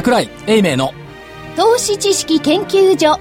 桜井英明の。投資知識研究所。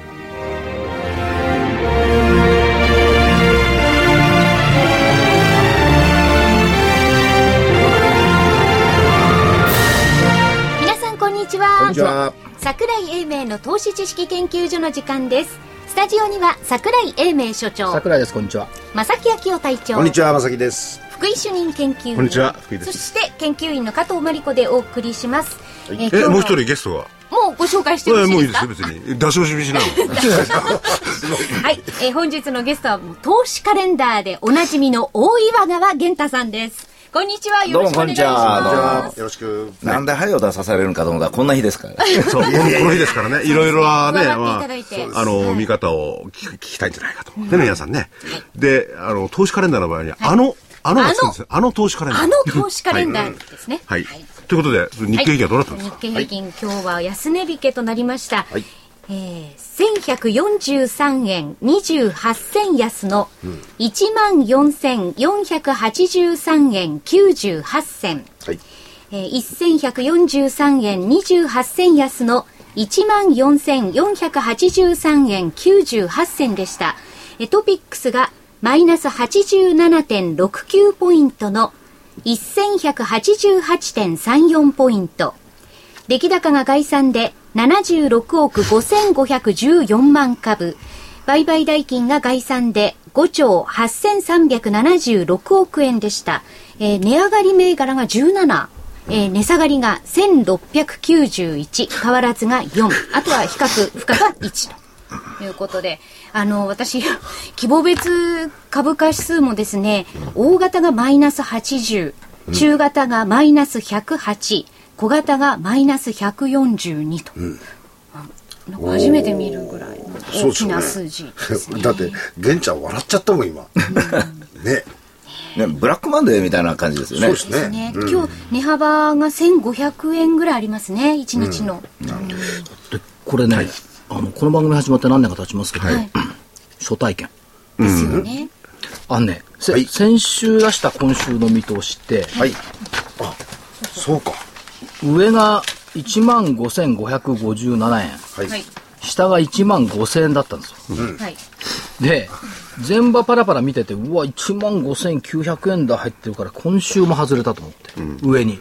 皆さんこんにちは。こんにちは。桜井英明の投資知識研究所の時間です。スタジオには桜井英明所長。桜井です。こんにちは。正木昭夫隊長。こんにちは、まさきです。福井主任研究員。こんにちは。福井です。そして研究員の加藤真理子でお送りします、えーえ、もう一人ゲストが。もうご紹介してよろえ、しいですか？もういいですよ、別に。出し惜しみしないの。はい、えー本日のゲストは投資カレンダーでおなじみの大岩川源太さんですこんにちはよろしくお願いしどうもこんにちはどうもますよろしく。なんで早を出さされるんかと思ったらこんな日ですから。そう、このこの日ですからね、いろいろはね、まあ、あの、見方を聞き聞きたいんじゃないかと思ってね、皆さんね。で、あの、投資カレンダーの場合に、あの、あのがつくんですよ。あの投資カレンダー。あの投資カレンダーですね はい。ということで、日経平均はどうなったんです日か経平均、今日は安値引けとなりました、はい。えー、1143円28銭安の14,483円98銭、はい。えー、1143円28銭安の14,483円98銭でした。えートピックスがマイナス87.69ポイントの1188.34ポイント。出来高が概算で76億5514万株。売買代金が概算で5兆8376億円でした。えー値上がり銘柄が17。えー値下がりが1691。変わらずが4。あとは比較負荷が1と。いうことで、あの、私、規模別株価指数もですね、大型がマイナス80、中型がマイナス108、小型がマイナス142と。あなんか初めて見るぐらいの大きな数字ですね。だって、玄ちゃん笑っちゃったもん、今。ね。ね、ブラックマンデーみたいな感じですよね。そうですね。ね、今日値幅が1500円ぐらいありますね、1日の。でこれね、あのこの番組始まって何年か経ちますけど、はい 初体験ですよね。あのね、せはい先週出した今週の見通しってはい。あ、そうか。上が1万5557円はい。はい。下が1万5000円だったんですよはい。で全場パラパラ見ててうわ1万5900円だ入ってるから今週も外れたと思って、上に、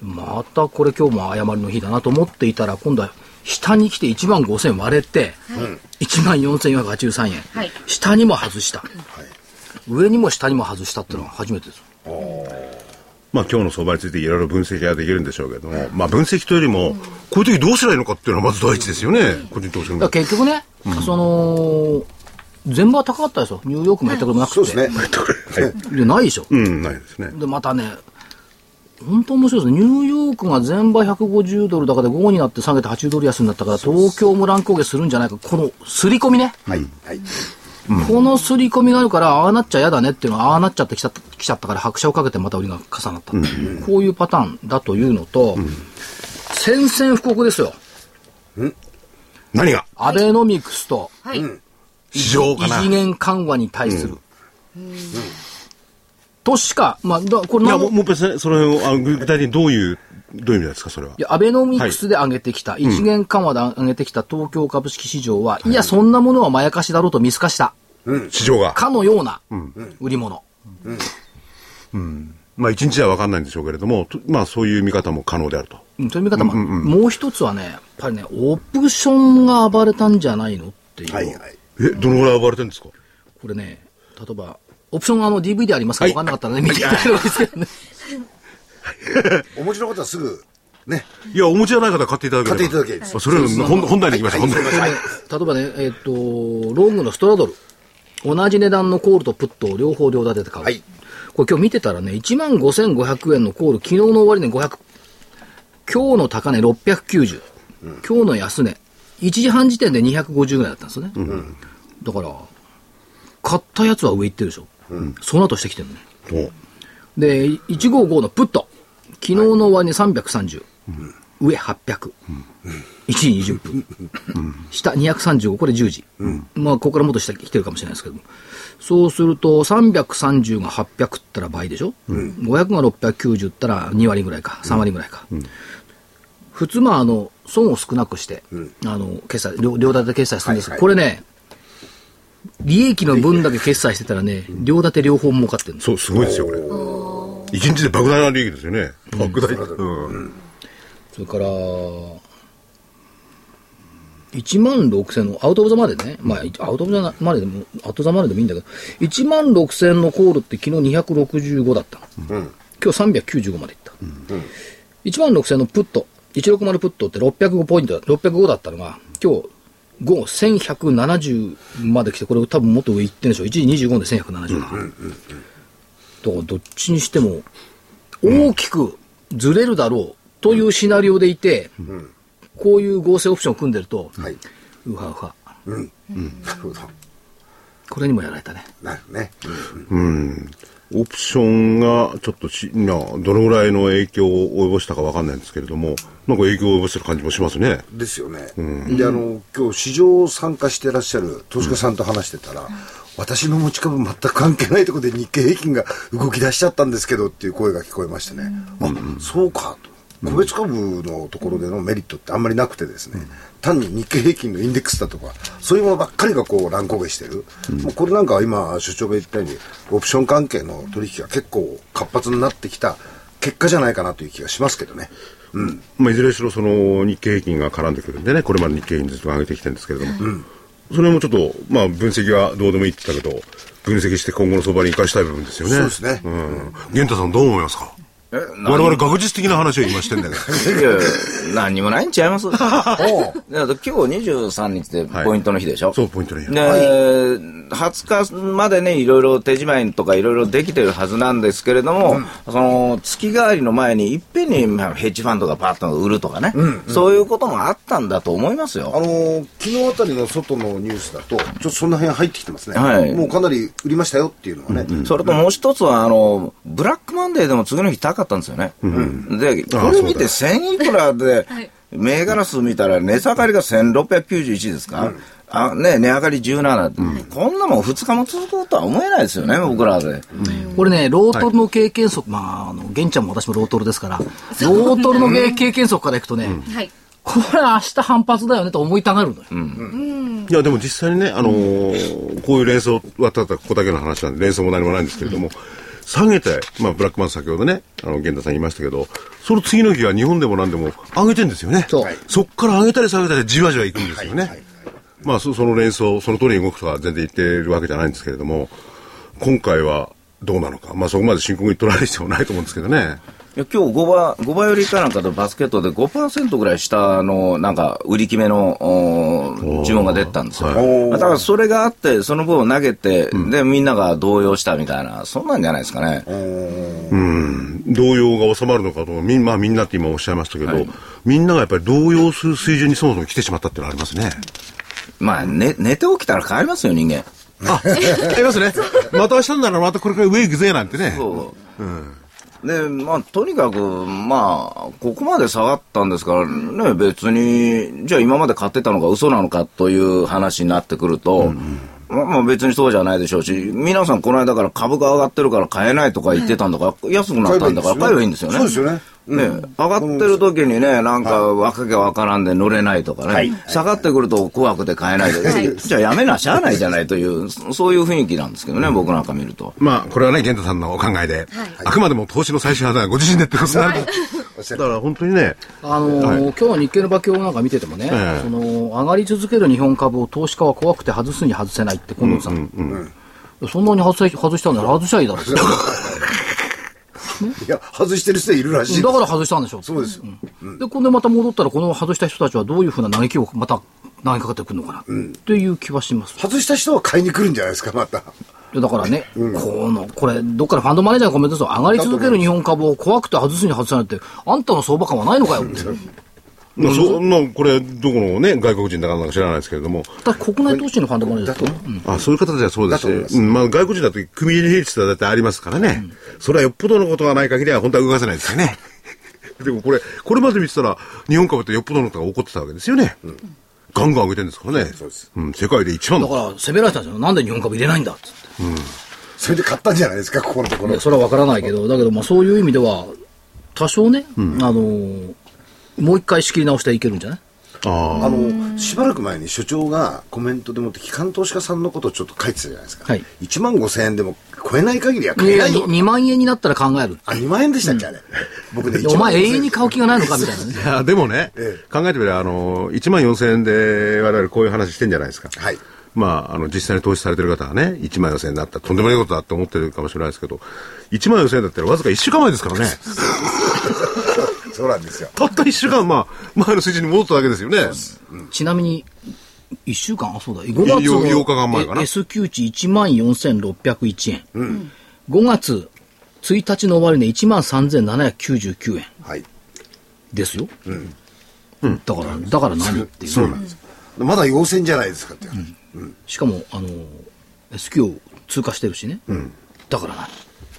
またこれ今日も誤りの日だなと思っていたら今度は下に来て1万5000割れて、1万4483円、はい。下にも外した、上にも下にも外したっていうのは初めてです。よまあ今日の相場についていろいろ分析ができるんでしょうけども、まあ分析というよりも、こういう時どうすればいいのかっていうのはまず第一ですよね、個人投資の。だから結局ね、その全場は高かったですよ。ニューヨークもやったこともなくて、そうですね。はい。でないでしょ、うん、ないですね。で、またね、本当面白いですね。ニューヨークが前場150ドル高で午後になって下げて80ドル安になったから、東京も乱高下するんじゃないか。この刷り込みね。はい。はい。この刷り込みがあるから、ああなっちゃ嫌だねっていうのは、ああなっちゃってきちゃったきちゃったから、拍車をかけてまた売りが重なった。こういうパターンだというのと、宣戦布告ですよ。何が？アベノミクスとはい。市場か異な。次元緩和に対する。としか、まあ、だこれいや、何ももう、もう別に、それを、あの具体的にどういう、どういう意味ですか、それは？いや、アベノミクスで上げてきた、一元緩和で上げてきた東京株式市場は、いや、そんなものはまやかしだろうと見透かした、市場が。かのような売り物。まあ一日では分かんないんでしょうけれども、とまあそういう見方も可能であると。うんという見方も、もう一つはね、やっぱりね、オプションが暴れたんじゃないのっていう。はい。はい。え、どのぐらい暴れてるんですか？これね、例えば、オプションがあの DVD ありますか？ら分かんなかったらね、見ていただければいいですけどね。お持ちの方はすぐ、ね。いや、お持ちじゃない方は買っていただければ。買っていただければまあそれは本本題に行きましょう、本題例えばね、えっ、と、ロングのストラドル。同じ値段のコールとプットを両方両立てて買う。はいこれ今日見てたらね、1万5500円のコール、昨日の終値500、今日の高値690、今日の安値、1時半時点で250ぐらいだったんですよね。だから、買ったやつは上行ってるでしょ。その後してきてるね。おで、155のプット。昨日の終値330。上800。1時20分。下235、これ10時。まあ、ここからもっと下来てるかもしれないですけども。そうすると、330が800ったら倍でしょ、500が690ったら2割ぐらいか、3割ぐらいか。普通、まあ、あの、損を少なくして、あの、決済、両両立て決済するんですけど、はいはいこれね、利益の分だけ決済してたらね、両立て両方儲かってるんですそう、すごいですよ、これ。一日で莫大な利益ですよね。莫大。うん。それから、1万6000の、アウトオブザマネーね。まあ、アウトオブザマネーでも、アウトオブザマネーでもいいんだけど、1万6000のコールって昨日265だったの。今日395までいった。1万6000のプット、160プットって605ポイント、605だったのが、今日、1170まで来て、これ多分もっと上行ってんでしょ。1時25で1170だ。だからどっちにしても、大きくずれるだろうというシナリオでいて、こういう合成オプションを組んでると、はい。うはうは。なるほど。これにもやられたね。なるほどね。オプションがちょっとし、な、どのぐらいの影響を及ぼしたかわかんないんですけれども、なんか影響を及ぼしてる感じもしますね。ですよね。で、あの、今日市場参加してらっしゃる投資家さんと話してたら、私の持ち株全く関係ないところで日経平均が動き出しちゃったんですけどっていう声が聞こえましてね。あ、そうかと。個別株のところでのメリットってあんまりなくてですね、単に日経平均のインデックスだとか、そういうものばっかりがこう乱高下してる。もうこれなんかは今、所長が言ったように、オプション関係の取引が結構活発になってきた結果じゃないかなという気がしますけどね。うん。まあ、いずれにしろその日経平均が絡んでくるんでね、これまで日経平均ずっと上げてきてるんですけれども、それもちょっと、まあ、分析はどうでもいいって言ったけど、分析して今後の相場に生かしたい部分ですよね。そうですねうん。玄太さんどう思いますか？え我々学術的な話を今してんだけど。いやいや何にもないんちゃいます？だって今日23日でポイントの日でしょ、そう、ポイントね。で、20日までね、いろいろ手仕舞いとかいろいろできてるはずなんですけれども、その月替わりの前にいっぺんにまあヘッジファンドがパッと売るとかね、そういうこともあったんだと思いますよ。あのー昨日あたりの外のニュースだと、ちょっとそんな辺入ってきてますね。はい。もうかなり売りましたよっていうのがね。それともう一つは、あの、ブラックマンデーでも次の日高かったんですよね。で、これ見て1000いくらで、銘柄数見たら値下がりが1691ですか、あね、値上がり17、こんなもん2日も続くとは思えないですよね、僕らで。これね、ロートルの経験則、まあ、あの、玄ちゃんも私もロートルですから、ロートルの経験則からいくとね、はい。これ明日反発だよねと思いたがるのよ。いや、でも実際にね、あのーこういう連想はただここだけの話なんで、連想も何もないんですけれども、下げて、まあ、ブラックマン先ほどね、あの、源太さん言いましたけど、その次の日は日本でも何でも上げてんですよね。そうそっから上げたり下げたりじわじわいくんですよね。まあ、そその連想、その通りに動くとは全然言ってるわけじゃないんですけれども、今回はどうなのか。まあ、そこまで深刻に取られる必要もないと思うんですけどね。いや今日5倍、5倍売りかなんかとバスケットで5%ぐらい下の、なんか、売り決めの、お注文が出てたんですよ。だからそれがあって、その分を投げて、で、みんなが動揺したみたいな、そんなんじゃないですかね。動揺が収まるのかと、みん,、まあ、みんなって今おっしゃいましたけど、みんながやっぱり動揺する水準にそもそも来てしまったっていうのはありますね。まあ、ね、寝て起きたら変わりますよ、人間。あ、ありますね。また明日にならまたこれから上行くぜなんてね。そう。で、まあ、とにかく、まあ、ここまで下がったんですからね、別に、じゃあ今まで買ってたのが嘘なのかという話になってくると、まあまあ別にそうじゃないでしょうし、皆さんこの間から株が上がってるから買えないとか言ってたんだから、安くなったんだから買えばいいんですよね。そうですよね。ね、上がってる時にね、なんか、わけがわからんで乗れないとかね、下がってくると怖くて買えないで、じゃあやめなしゃあないじゃないという、そそういう雰囲気なんですけどね、僕なんか見ると。まあ、これはね、玄太さんのお考えで、あくまでも投資の最終判断はご自身でってことになると。だから本当にね、あのー今日の日経の馬況なんか見ててもね、ええその上がり続ける日本株を投資家は怖くて外すに外せないって、近藤さん。そんなに外せ外したんなら外しゃいいだろうっていや、外してる人いるらしい。だから外したんでしょ。そうですよ。で、これでまた戻ったら、この外した人たちはどういうふうな嘆きをまた投げかかってくるのかな、っていう気はします。外した人は買いに来るんじゃないですか、また。でだからね、この、これ、どっかでファンドマネージャーがコメントすると、上がり続ける日本株を怖くて外すに外せないって、あんたの相場感はないのかよ。まあ、そまあ、これ、どこのね、外国人だかなんか知らないですけれども、だ国内投資のファンドマネージャーですよ。うん。あ、そういう方たちはそうです。だと思います。し、うん、まあ、外国人だと組入れ比率だってありますからね、それはよっぽどのことがない限りは本当は動かせないですよね。でもこれ、これまで見てたら、日本株ってよっぽどのことが起こってたわけですよね。ガンガン上げてるんですからね。そうですうん、世界で一番の。だから、責められたんですよ。なんで日本株入れないんだっつって。それで買ったんじゃないですか、ここのところ。それは分からないけど、だけど、まあ、そういう意味では、多少ね、あのー、もう一回仕切り直していけるんじゃない？ああの、しばらく前に所長がコメントでもって機関投資家さんのことをちょっと書いてたじゃないですか。はい1万5千円でも超えない限りは買えないよ。2万円になったら考える。あ、2万円でしたっけ、あれ。僕ね、お前永遠に買買う気がないのかみたいなね。あ。いや、でもね、ええ考えてみれば、あの、1万4千円で我々こういう話してんじゃないですか。はい。まあ、あの、実際に投資されてる方はね、1万4千円になったらとんでもないことだって思ってるかもしれないですけど、1万4千円だったらわずか1週間前ですからね。そうなんですよ。たった1週間、まあ、前の水準に戻っただけですよね。ちなみに、1週間、あ、そうだ、5月のよ8日間前かなえ S q 値1万4601円。5月1日の終値1万3799円はい。ですよ。だから、だから何？っていう。そうなんですよ。まだ陽線じゃないですかって。しかも、あの、S q を通過してるしね。だから何？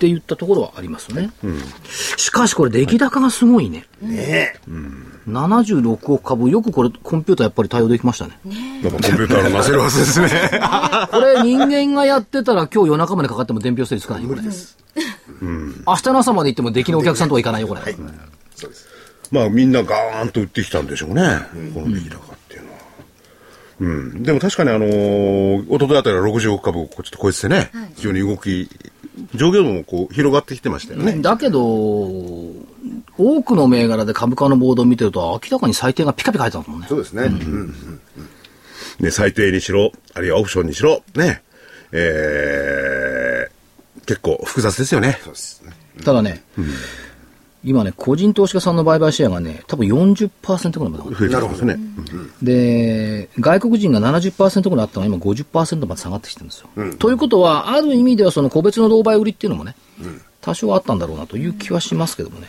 って言ったところはありますよね。しかしこれ、出来高がすごいね。ね76億株、よくこれ、コンピューターやっぱり対応できましたね。やっぱコンピューターのなせるはずですね。これ人間がやってたら今日夜中までかかっても伝票整理つかないよ、これ。明日の朝まで行っても出来のお客さんとはいかないよ、これ。そうです。まあみんなガーンと売ってきたんでしょうね、この出来高っていうのは。うん、でも確かにあのー、一昨日あたりは60億株をこうちょっと超えててね、非常に動き、上下もこう広がってきてましたよね。だけど、多くの銘柄で株価のボードを見てると、明らかに最低がピカピカ入ってますもんね。そうですね。うん。ね、最低にしろ、あるいはオプションにしろ、ね、えー、結構複雑ですよね。そうですね。ただね、今ね、個人投資家さんの売買シェアがね、多分40%ぐらいまで上が増えてますね。るで、外国人が70%ぐらいあったのが今50%まで下がってきてるんですよ。ということは、ある意味ではその個別の同売売りっていうのもね、多少あったんだろうなという気はしますけどもね。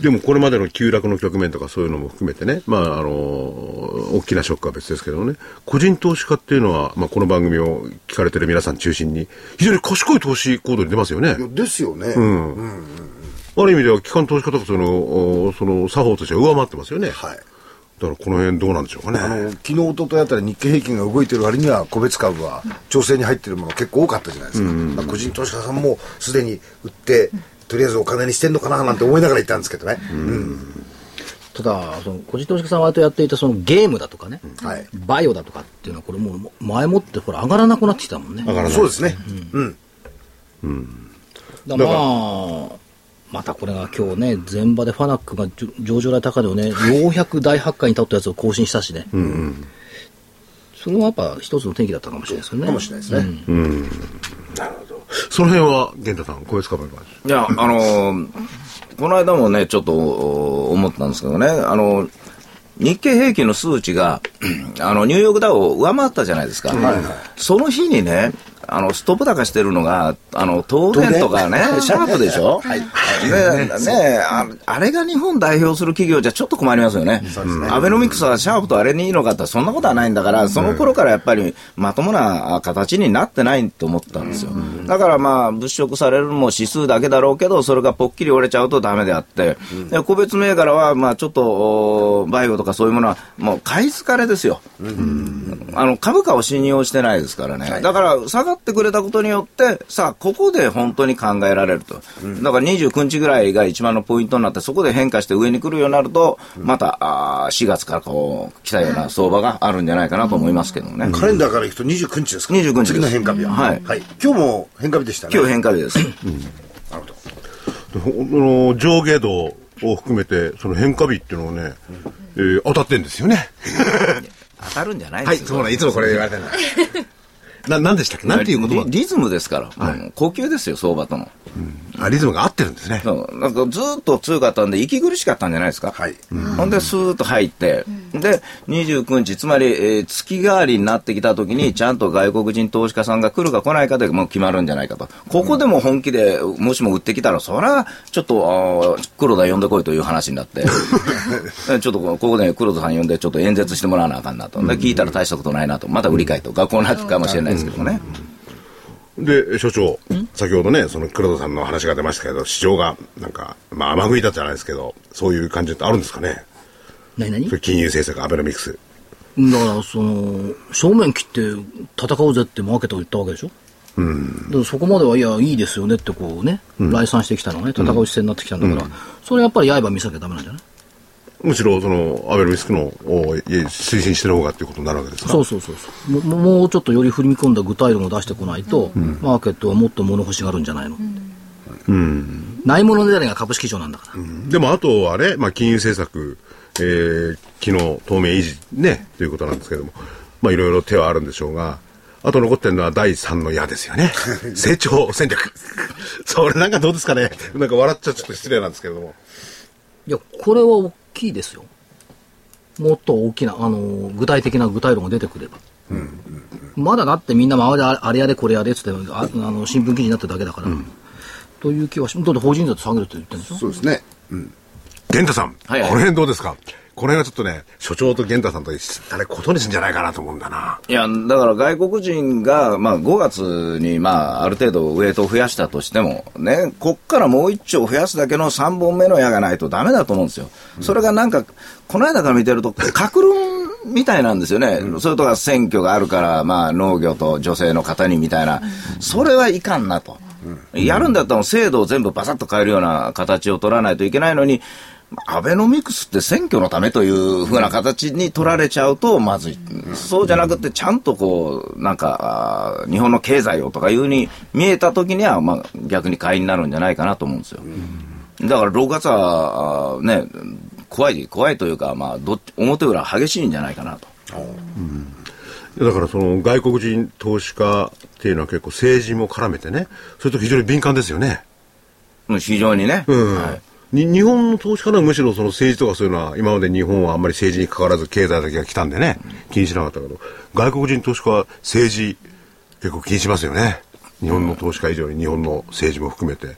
でもこれまでの急落の局面とかそういうのも含めてね、まあ、あの、大きなショックは別ですけどね、個人投資家っていうのは、まあ、この番組を聞かれてる皆さん中心に、非常に賢い投資行動に出ますよね。ですよね。ある意味では、機関投資家とかその、おその、作法としては上回ってますよね。はい。だからこの辺どうなんでしょうかね。あの、昨日、一昨日あたり日経平均が動いてる割には、個別株は調整に入ってるもの結構多かったじゃないですか。まあ個人投資家さんもすでに売って、とりあえずお金にしてんのかななんて思いながら言ったんですけどね。うん。ただ、その個人投資家さんは割とやっていたそのゲームだとかね、はい。バイオだとかっていうのは、これもう前もってほら上がらなくなってきたもんね。上がらないそうですね。うん。だからまあ、またこれが今日ね、前場でファナックが上場来高値をね、ようやく大発会に立ったやつを更新したしね。それはやっぱ一つの転機だったかもしれないですよね。かもしれないですね。その辺は、源太さん、個別株の話。いや、あのーこの間もね、ちょっとお思ったんですけどね、あの日経平均の数値が、あの、ニューヨークダウを上回ったじゃないですか。その日にね、あの、ストップ高してるのが、あの、東電とかね、シャープでしょ？はい。ねねああれが日本代表する企業じゃちょっと困りますよね。アベノミクスはシャープとあれにいいのかってそんなことはないんだから、その頃からやっぱりまともなあ形になってないと思ったんですよ。だからまあ、物色されるのも指数だけだろうけど、それがぽっきり折れちゃうとダメであって、で個別銘柄はまあちょっと、おバイオとかそういうものは、もう買い疲れですよ。あの株価を信用してないですからね、だから下がってくれたことによって、さあ、ここで本当に考えられると、だから29日ぐらいが一番のポイントになって、そこで変化して上に来るようになると、またあー4月からこう来たような相場があるんじゃないかなと思いますけどね。カレンダーからいくと29日ですか？29日次の変化日は。はい今日も変化日でしたね。今日変化日です。なるほど。この上下動を含めて、その変化日っていうのをね、えー当たってんですよね。当たるんじゃないはい、ですよ。そうなん、いつもこれ言われてるんだ。な、なんでしたっけ？なんていう言葉？リリズムですから、うん呼吸ですよ、相場との。あ、リズムが合ってるんですね。そうなんかずっと強かったんで、息苦しかったんじゃないですか。はい。ほんで、スーッと入って、で、29日、つまり、えー月替わりになってきたときに、ちゃんと外国人投資家さんが来るか来ないかでもう決まるんじゃないかと。ここでも本気で、もしも売ってきたら、それは、ちょっと、あー黒田呼んでこいという話になって、ちょっとここで黒田さん呼んで、ちょっと演説してもらわなあかんなと。で、聞いたら大したことないなと。また売り買いとか、こうなるかもしれないですけどもね。で、所長、先ほどね、その黒田さんの話が出ましたけど、市場が、なんか、まあ、甘食いだったじゃないですけど、そういう感じってあるんですかね？何何？金融政策、アベノミクス。だから、その、正面切って戦おうぜってマーケットが言ったわけでしょ？でもそこまでは、いや、いいですよねってこうね、来賛してきたのがね、戦う姿勢になってきたんだから、それやっぱり刃見せなきゃダメなんじゃない？むしろ、その、アベノミスクの、おいえ推進してる方がっていうことになるわけですか？そうそうそうそうも。もうちょっとより振り込んだ具体論を出してこないと、マーケットはもっと物欲しがるんじゃないの。ないものねだりが株式市場なんだから。でも、あとはね、まあ、金融政策、えー、機能透明維持ね、ということなんですけども、まあ、いろいろ手はあるんでしょうが、あと残ってるのは第三の矢ですよね。成長戦略。それなんかどうですかね。なんか笑っちゃちょっと失礼なんですけれども。いや、これは大きいですよ。もっと大きな、あの、具体的な具体論が出てくれば。まだだってみんな周りであれやれこれやれっつってああの新聞記事になってるだけだから。という気はし、だって法人税って下げるって言ってるんでしょ？そうですね。玄太さん、はいはいこの辺どうですか？これがちょっとね、所長と玄太さんとあれ、ことにするんじゃないかなと思うんだな。いや、だから外国人が、まあ、5月に、まあ、ある程度ウェイトを増やしたとしても、ね、こっからもう1丁増やすだけの3本目の矢がないとダメだと思うんですよ。それがなんか、この間から見てると、格論みたいなんですよね。それとか選挙があるから、まあ、農業と女性の方にみたいな。それはいかんなと。やるんだったら制度を全部バサッと変えるような形を取らないといけないのに、アベノミクスって選挙のためというふうな形に取られちゃうとまずい。そうじゃなくて、ちゃんとこう、なんか、日本の経済をとかいうふうに見えたときには、まあ逆に買いになるんじゃないかなと思うんですよ。だから6月は、ね、怖い、怖いというか、まあ、どっち表裏激しいんじゃないかなと。だからその外国人投資家っていうのは結構政治も絡めてね、それと非常に敏感ですよね。うん非常にね。うんはいに日本の投資家はむしろその政治とかそういうのは今まで日本はあんまり政治に関わらず経済だけが来たんでね、気にしなかったけど、外国人投資家は政治結構気にしますよね。日本の投資家以上に日本の政治も含めて。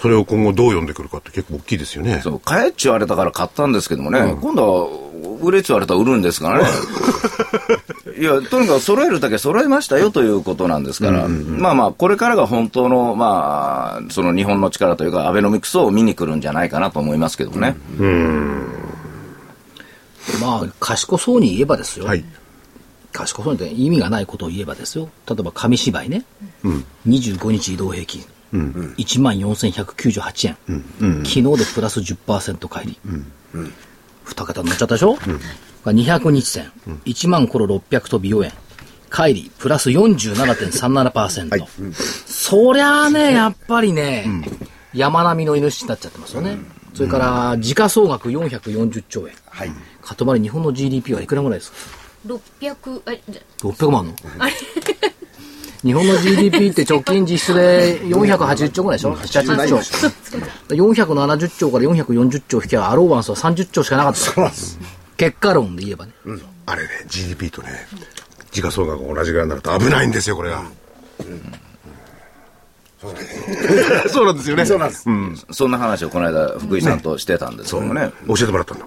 それを今後どう読んでくるかって結構大きいですよね。そう、買えって言われたから買ったんですけどもね、今度は売れって言われたら売るんですからね。いや、とにかく揃えるだけ揃えましたよということなんですから、まあまあ、これからが本当の、まあ、その日本の力というか、アベノミクスを見に来るんじゃないかなと思いますけどね。まあ、賢そうに言えばですよ。はい。賢そうにって意味がないことを言えばですよ。例えば紙芝居ね。25日移動平均。1万4198円。昨日でプラス10%返り。二桁になっちゃったでしょ、200日線。1万コロ600飛び4円。帰り、プラス47.37%。そりゃあね、やっぱりね、山並みの犬になっちゃってますよね。それから、時価総額440兆円。はい。かとまり日本の GDP はいくらぐらいですか？600あじゃ600万の？日本の GDP って直近実質で480兆ぐらいでしょ ?780 兆。470兆から440兆引きゃアローバンスは30兆しかなかった。そうなんです。結果論で言えばね。あれね、GDP とね、時価総額が同じぐらいになると危ないんですよ、これが。そうなんですよね。そうなんです。そんな話をこの間、福井さんとしてたんですけどもね。教えてもらったんだ。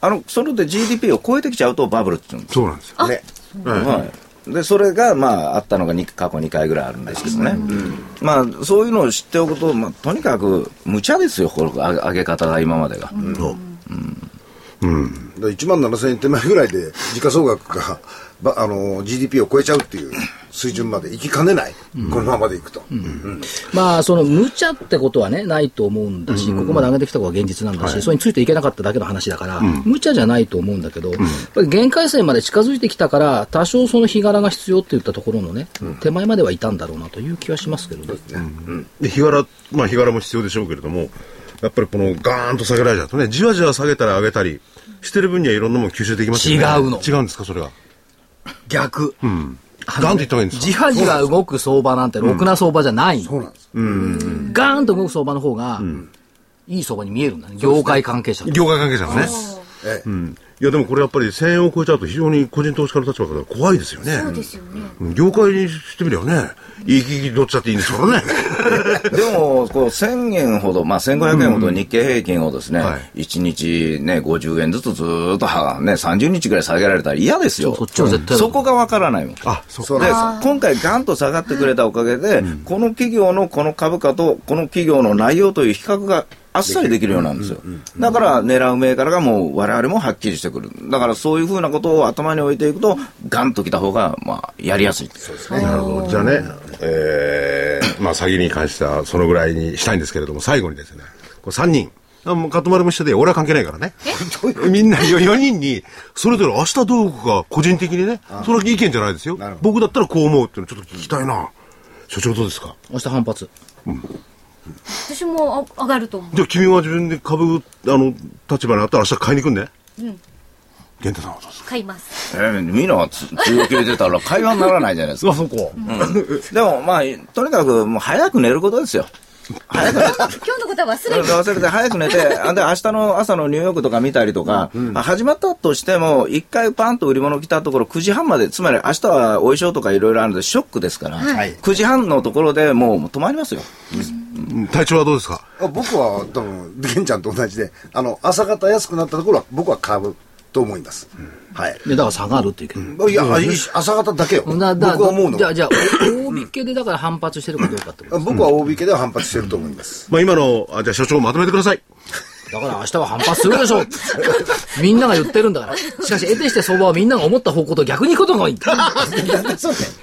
あの、それで GDP を超えてきちゃうとバブルって言うんですそうなんですよ。ね。はい。で、それが、まあ、あったのがに過去2回ぐらいあるんですけどね。まあ、そういうのを知っておくと、まあ、とにかく、無茶ですよ、この上げ上げ方が今までが。だ1万7000円手前ぐらいで時価総額が、ばあの GDP を超えちゃうっていう水準まで行きかねない、このままでいくと、うん。まあ、その無茶ってことはね、ないと思うんだし、ここまで上げてきたことが現実なんだし、それについていけなかっただけの話だから、無茶じゃないと思うんだけど、やっぱり限界線まで近づいてきたから、多少その日柄が必要って言ったところのね、手前まではいたんだろうなという気はしますけどね。で、日柄、まあ日柄も必要でしょうけれども、やっぱりこのガーンと下げられちゃうとね、じわじわ下げたり上げたりしてる分にはいろんなもの吸収できますよね。違うの。違うんですか、それは。逆。ガーンといった方がいいんですじわじわ動く相場なんてろくな相場じゃないのそうなんですガーンと動く相場の方が、いい相場に見えるんだね。業界関係者か。業界関係者がね。ええうん。いや、でもこれやっぱり1000円を超えちゃうと非常に個人投資家の立場から怖いですよね。そうですよね。うん業界にしてみればね、いいききどっちだっていいんですからね。でも、こう、1000円ほど、まあ、1500円ほど日経平均をですね、はい1日ね、50円ずつずーっとは、ね、30日ぐらい下げられたら嫌ですよ。そっちは絶対だそこがわからないもん。あ、そそうで今回、ガンと下がってくれたおかげで、この企業のこの株価とこの企業の内容という比較があっさりできるようなんですよ。だから狙う銘柄がもう我々もはっきりしてくる。だからそういうふうなことを頭に置いていくと、ガンときた方が、まあ、やりやすい。そうですね。なるほど。じゃあね、えー、まあ詐欺に関してはそのぐらいにしたいんですけれども、最後にですね、これ3人。あもうカット丸も一緒で、俺は関係ないからね。みんな4人に、それぞれ明日どうか、個人的にね、それは意見じゃないですよ。僕だったらこう思うっていうのちょっと聞きたいな。所長どうですか？明日反発。私もあ上がると思う。じゃあ君は自分で株、あの、立場にあったら明日買いに行くんね。うん。玄太さんはどうですか買います。えー、みんながつ強気で出たら会話にならないじゃないですか。あ、そこ。でもまあ、とにかくもう早く寝ることですよ。早く寝て。今日のことは忘れて。忘れて早く寝て、あ で、明日の朝のニューヨークとか見たりとか、あ始まったとしても、一回パンと売り物来たところ、9時半まで、つまり明日はお衣装とかいろいろあるので、ショックですから、はい9時半のところでもう止まりますよ。うん体調はどうですか？あ僕は多分、玄ちゃんと同じで、あの、朝方安くなったところは僕は買うと思います。はい。で、だから下がるって言うけど。いや、朝方だけよ。僕は思うのじゃあ、じゃあ、お大引けでだから反発してるかどうかってこと僕は大引けでは反発してると思います。まあ今の、あじゃあ所長まとめてください。だから明日は反発するでしょう みんなが言ってるんだから。しかし、得てして相場はみんなが思った方向と逆に行くことがいいんだ。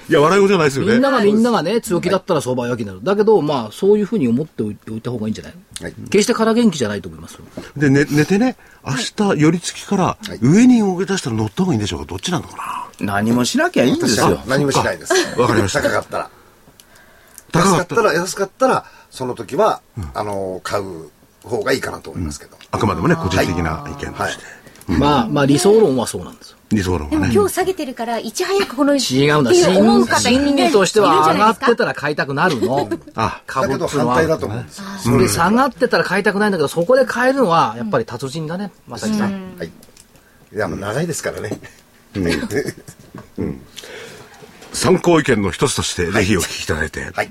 いや、笑い事じゃないですよね。みんながみんながね、強気だったら相場は弱気になる。だけど、まあ、そういうふうに思っておいおいた方がいいんじゃない？はい決して空元気じゃないと思いますよ。で、寝寝てね、明日寄り付きから上に動き出したら乗った方がいいんでしょうかどっちなのか何もしなきゃいいんですよ。何もしないです。わかりました高かったら。高かっ安かったたら、安かったら、その時は、あの、買う方がいいかなと思いますけど。あくまでもね、個人的な意見とはいして。。まあ、まあ、理想論はそうなんですよ。理想論はね。でも今日下げてるから、いち早くこの、違うんだ。っていう思う方心理としては上がってたら買いたくなるの。あ、だけど反対だと思うんですよ。で、下がってたら買いたくないんだけど、そこで買えるのは、やっぱり達人だね、まさきさん。はい。いや、もう長いですからね。参考意見の一つとして、ぜひお聞きいただいて。はい。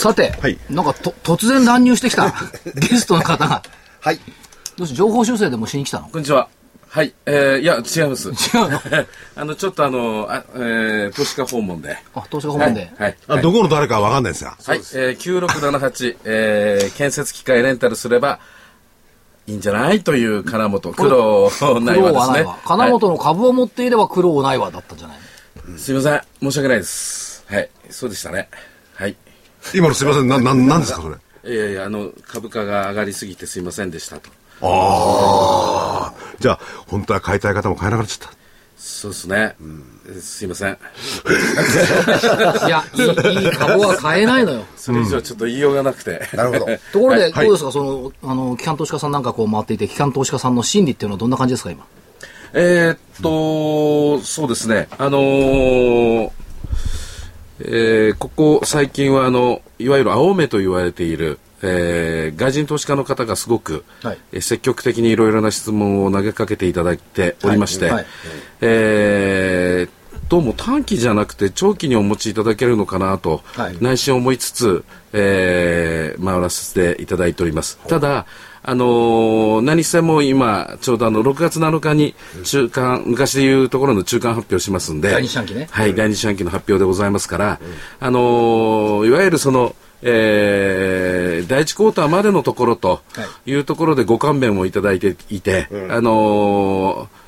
さて、はいなんかと突然乱入してきた ゲストの方が、はい。どうして情報修正でもしに来たの？こんにちは。はい。えー、いや、違います。違うの？あの、ちょっとあの、あえー、投資家訪問で。あ、投資家訪問で。はい。あ、どこの誰かわかんないですが。はい。えー、9678、えー、建設機械レンタルすれば、いいんじゃないという金本、苦労ないわですねはないわ。。金本の株を持っていれば苦労ないわだったんじゃないの？はいすいません。申し訳ないです。はい。そうでしたね。はい。今のすいません、な、な、なんですか、それ？いやいや、あの、株価が上がりすぎてすいませんでしたと。ああ。じゃあ、本当は買いたい方も買えなくなっちゃった。そうですね。すいません。いや、いいいい株は買えないのよ。それ以上ちょっと言いようがなくて。なるほど。ところで、はいどうですか、その、あの、機関投資家さんなんかこう回っていて、機関投資家さんの心理っていうのはどんな感じですか、今？えーっと、そうですね、あのーえーここ最近はあの、いわゆる青目と言われている、えー外人投資家の方がすごく、はい。えー積極的にいろいろな質問を投げかけていただいておりまして、はい。はい。えーどうも短期じゃなくて長期にお持ちいただけるのかなと、はい。内心思いつつ、えー回らせていただいております。ただ、あのー何せも今、ちょうどあの、6月7日に中間、昔でいうところの中間発表しますんで、第二四半期ね。はい、第二四半期の発表でございますから、あのーいわゆるその、えー第一クォーターまでのところとい。うところでご勘弁をいただいていて、あのー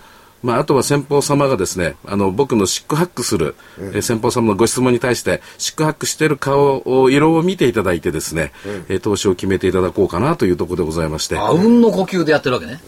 まあ、あとは先方様がですね、あの、僕のシックハックする、えー先方様のご質問に対して、シックハックしている顔を、色を見ていただいてですね、えー投資を決めていただこうかなというところでございまして、あうんの呼吸でやってるわけね。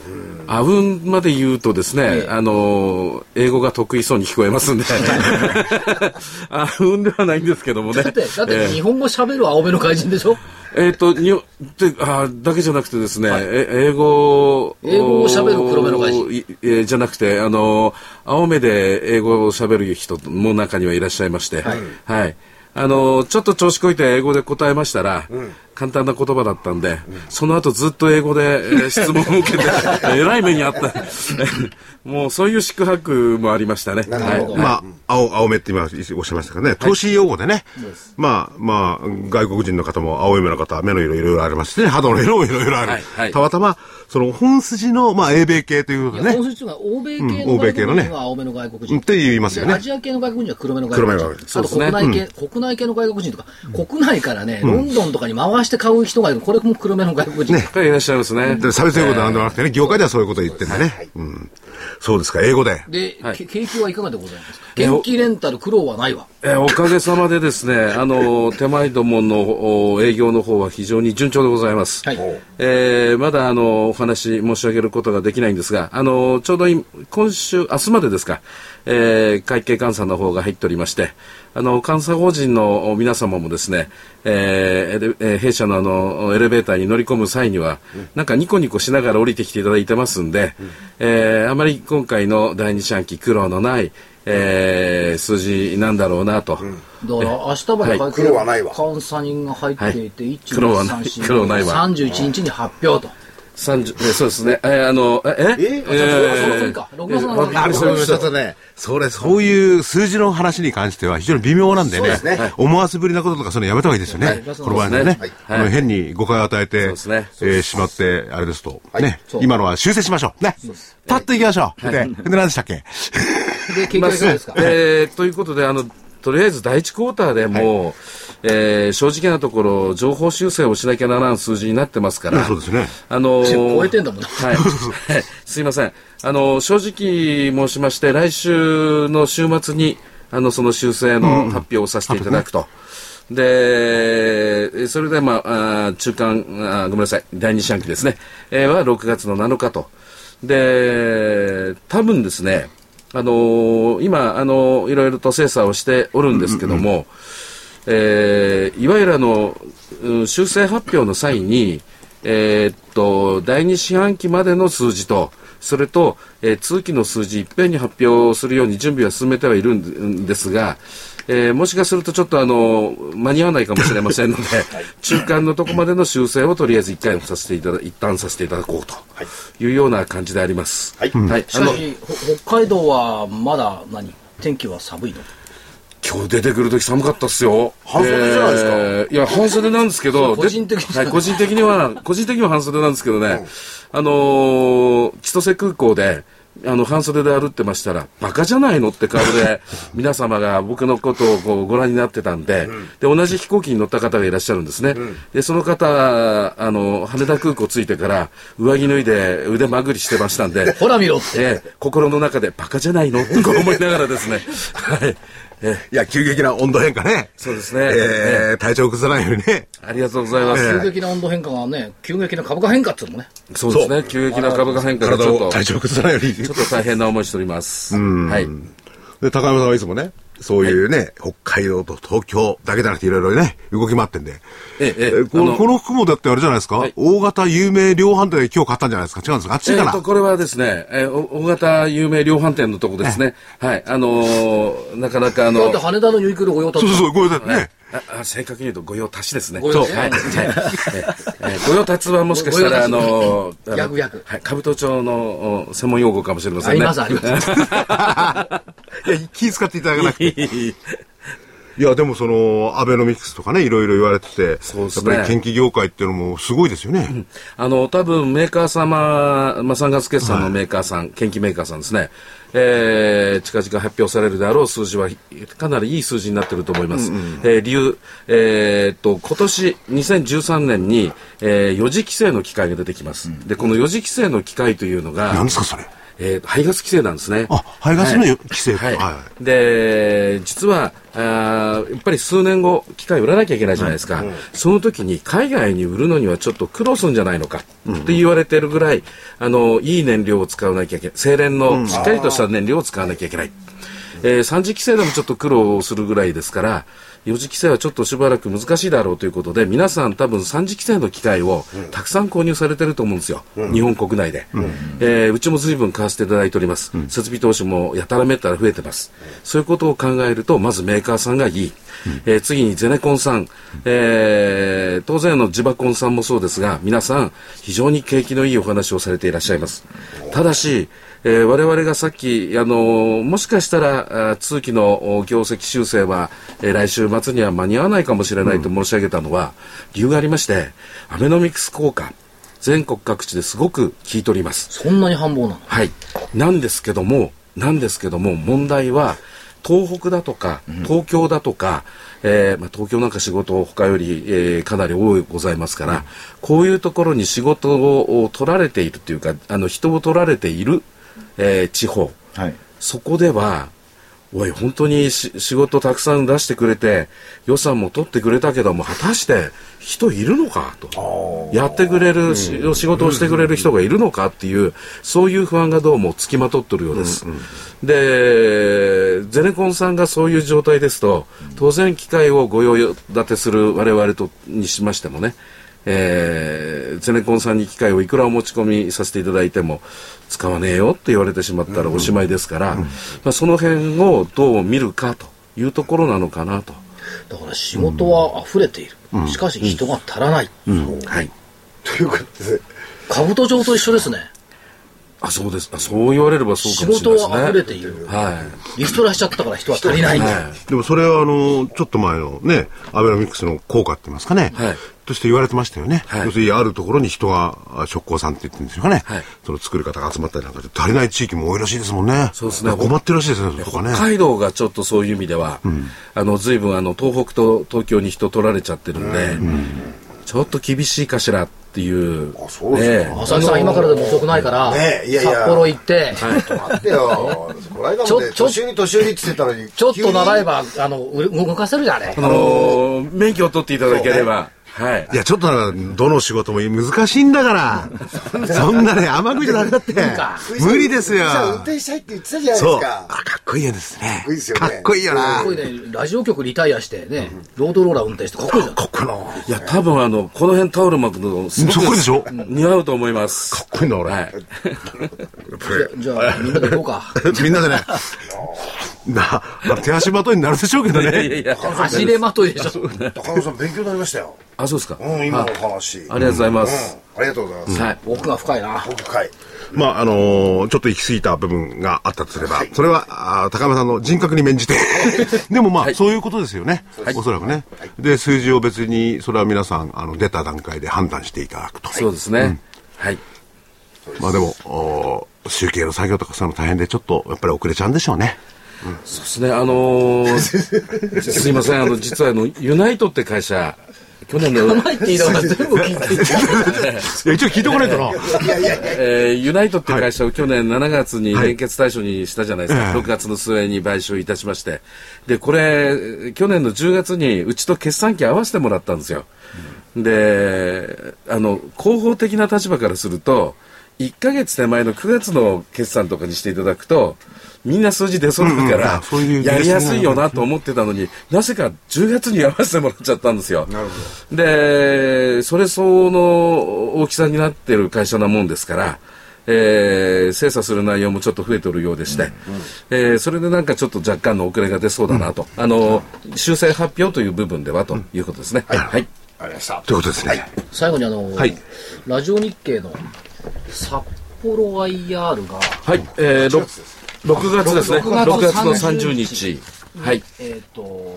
あうんまで言うとですね、あのー英語が得意そうに聞こえますんで、あうんではないんですけどもね。だって、だってえー日本語喋る青目の怪人でしょ？えっ、と、にであだけじゃなくてですね、え英語英語を喋る黒目の外人いえーじゃなくて、あの、青目で英語を喋る人も中にはいらっしゃいまして、はい。あの、ちょっと調子こいて英語で答えましたら、簡単な言葉だったんで、その後ずっと英語で、えー 質問を受けて、えらい目にあった。もうそういう宿泊もありましたね。はい。まあ、青、青目って今おっしゃいましたからね、投資用語でね、まあ、まあ、外国人の方も青い目の方は目の色いろいろありますしね、肌の色もいろいろある。はいはい。たまたま、その本筋の、まあ、英米系ということでね、本筋は欧米系うんの欧米系のね外国人は青目の外国人。って言いますよね。でアジア系の外国人は黒目の外国人。黒目の外国あと国内系、国内系の外国人とか、国内からね、ロンドンとかに回して買う人がいる。これも黒目の外国人。いらっしゃいますね。で差別用語ではなんでもなくてね、業界ではそういうことを言ってんだね。うん。そうですか、英語で。で、はいけ景気はいかがでございますか？元気レンタル苦労はないわ。えーおかげさまでですね、あの、手前どものお営業の方は非常に順調でございます。はいえーまだあの、お話申し上げることができないんですが、あの、ちょうどい今週、明日までですか、えー会計監査の方が入っておりまして、あの、監査法人の皆様もですね、えーえー弊社のあの、エレベーターに乗り込む際には、なんかニコニコしながら降りてきていただいてますんで、えーあまり今回の第二四半期苦労のない、えー数字なんだろうなと。だから明日まで会苦労はないわ。監査人が入っていて、はい。1、苦労はない2、3、4、苦労ないわ31日に発表と。30えーそうですね。えーあの、え、ええその次か。6月7日あれ、それちょっとね、それ、そういう数字の話に関しては非常に微妙なんでね、そうですね。思わせぶりなこととかそういうのやめた方がいいですよね。この場合はね、はい。あの変に誤解を与えて、そうですね。えーしまって、あれですと、ね。今のは修正しましょう。ね。パッといきましょう。で、で、何でしたっけ？で、景気はいかがですか？えーということで、あの、とりあえず第一クォーターでもう、えー正直なところ、情報修正をしなきゃならん数字になってますから。そうですね。あのー超えてんだもんなはい。はい すいません。あの、正直申しまして、来週の週末に、あの、その修正の発表をさせていただくと。で、それで、まあ、あー中間あー、ごめんなさい、第二四半期ですね、えーは6月の7日と。で、多分ですね、あのー今、あのーいろいろと精査をしておるんですけども、えーいわゆるあの、うん修正発表の際に、えーっと、第二四半期までの数字と、それと、えー通期の数字いっぺんに発表するように準備は進めてはいるんですが、えーもしかするとちょっとあの、間に合わないかもしれませんので、中間のとこまでの修正をとりあえず一回させていただ、一旦させていただこうとい。うような感じであります。はい。はい。あの、しかし、ほ北海道はまだ何？天気は寒いの？今日出てくるとき寒かったっすよ。半袖じゃないですか。えーいや、半袖なんですけど、個人的にではい、個人的には、個人的には半袖なんですけどね、あのー千歳空港で、あの、半袖で歩ってましたら、バカじゃないのって顔で、皆様が僕のことをこうご覧になってたんで、で、同じ飛行機に乗った方がいらっしゃるんですね。で、その方、あの、羽田空港着いてから、上着脱いで腕まぐりしてましたんで、ほら見ろって。ええ心の中でバカじゃないの？ってこう思いながらですね。はい。ええいや、急激な温度変化ね。そうですねえー体調崩さないようにね。ありがとうございます。急激な温度変化がね、急激な株価変化っていうのもね。そうですね。急激な株価変化でち体ょっと、を体調崩さないように。ちょっと大変な思いしております。はい。で、高山さんはいつもね、そういうね、北海道と東京だけじゃなくていろいろね、動き回ってんで。えええええこのこの服もだってあれじゃないですか、はい大型有名量販店で今日買ったんじゃないですか？違うんですか？あっちかな、えっと、これはですね、えーお大型有名量販店のとこですね。はい。あのーなかなかあのだって、羽田のユニクロ御用達そうそうそう、これだってね。えああ正確に言うと御用達ですね。御用達はい。御用達はもしかしたら、あの、あの逆逆はい。兜町のお専門用語かもしれませんね。あります、あります。いや、気遣っていただかなくて。いや、でもその、アベノミクスとかね、いろいろ言われてて、そうですねやっぱり研究業界っていうのもすごいですよね。あの、多分メーカー様、まあ、3月決算のメーカーさん、研究メーカーさんですね。えー、近々発表されるであろう数字は、かなりいい数字になってると思います。えー理由、えーっと、今年、2013年に、えー、4次規制の機械が出てきます。で、この4次規制の機械というのが、何ですか、それ。えー、排ガス規制なんですね。あ排ガスのはい規制はい。はで、実は、あーやっぱり数年後、機械売らなきゃいけないじゃないですか。その時に海外に売るのにはちょっと苦労するんじゃないのかって言われてるぐらい、あの、いい燃料を使わなきゃいけない。精錬のしっかりとした燃料を使わなきゃいけない。えー、3次規制でもちょっと苦労するぐらいですから、4次規制はちょっとしばらく難しいだろうということで、皆さん多分3次規制の機械をたくさん購入されてると思うんですよ。日本国内で。えーうちも随分買わせていただいております。設備投資もやたらめったら増えてます。そういうことを考えると、まずメーカーさんがいい。えー次にゼネコンさん、えー当然あの地場コンさんもそうですが、皆さん非常に景気のいいお話をされていらっしゃいます。ただし、えー我々がさっき、あのーもしかしたら、あ通期のお業績修正は、えー来週末には間に合わないかもしれないと申し上げたのは、理由がありまして、アベノミクス効果、全国各地ですごく効いております。そんなに繁忙なの？はい。なんですけども、なんですけども、問題は、東北だとか、東京だとか、えーまあ、東京なんか仕事他より、えーかなり多いございますから、こういうところに仕事を取られているというか、あの、人を取られている、えー地方、はい。そこでは、おい、本当にし仕事たくさん出してくれて、予算も取ってくれたけども、果たして人いるのかと。やってくれるし、仕事をしてくれる人がいるのかっていう、そういう不安がどうもつきまとってるようです。で、ゼネコンさんがそういう状態ですと、当然機械をご用立てする我々とにしましてもね、えーゼネコンさんに機械をいくらお持ち込みさせていただいても使わねえよって言われてしまったらおしまいですから、まあ、その辺をどう見るかというところなのかなと。だから仕事は溢れている。しかし人が足らない。はい。ということで、兜町と一緒ですね。あ、そうです。あそう言われればそう仕かもしれないですね。事は溢れている。はリストラしちゃったから人は足りないい。んだ。はでもそれはあの、ちょっと前のね、アベノミクスの効果って言いますかね。はいとして言われてましたよね。はい要するにあるところに人が、あ職工さんって言ってるんですよね。はいその作る方が集まったりなんかで足りない地域も多いらしいですもんね。そうですね困ってるらしいですね、ね。北海道がちょっとそういう意味では、あの、随分あの、東北と東京に人取られちゃってるんで、ちょっと厳しいかしらっていう。あそうですかええ浅木さん、今からでも遅くないから、ねえいやいや札幌行って、待ってよ。この間までちょちょ年寄り年寄りって言ってたのに。ちょっと習えば。ば、あの、う動かせるじゃん、あれあ。のー免許を取っていただければ、はい。いや、ちょっとなんかどの仕事も難しいんだから。そんなね、甘くじゃダメだってか。無理ですよ。じゃあ運転したいって言ってたじゃないそう。ですあ、か。かっこいいよですね。かっこいいですよねかっこいいよな。すごいね、ラジオ局リタイアしてね、ロードローラー運転してかっこいいじゃん。かっこいいな。いや、多分あの、この辺タオル巻くの、すごくそっくりでしょ？似合うと思います。かっこいいな、俺。はい。じゃあ、みんなで行こうか。みんなでね。な、まあ手足まといになるでしょうけどいやいやね。いや。走れまといでしょ。高野さん勉強になりましたよ。あ、そうですか。うん、今のお話。ありがとうございます。うん、ありがとうございます。はい。奥が深いな。奥深い。まあ、あのーちょっと行き過ぎた部分があったとすれば、それは、あー高山さんの人格に免じて。でもまあ、そういうことですよね。おそらくね。で、数字を別に、それは皆さん、あの、出た段階で判断していただくと。そうですね。はい。まあでも、おー集計の作業とかそういうの大変で、ちょっと、やっぱり遅れちゃうんでしょうね。そうですね。あのー すいません。あの、実はあの、ユナイトって会社、去年の、甘いって言いながら全部聞いてる。いや、一応聞いておかないとな。えーユナイトって会社を去年7月に連結対象にしたじゃないですか。ええ6月の末に買収いたしまして。で、これ、去年の10月にうちと決算期合わせてもらったんですよ。で、あの、広報的な立場からすると、1ヶ月手前の9月の決算とかにしていただくと、みんな数字出揃うかうんうんらやりやすいよなと思ってたのに、なぜか10月に合わせてもらっちゃったんですよ。なるほで、それ相応の大きさになってる会社なもんですから、えー精査する内容もちょっと増えておるようでして、えーそれでなんかちょっと若干の遅れが出そうだなと、あの修正発表という部分ではということですね。はい、ありました。ということですね。最後にあの、はい。ラジオ日経の札幌 IR が、はい、えー、ろ6月ですね。6 6月月の30日。はい、えっ、と、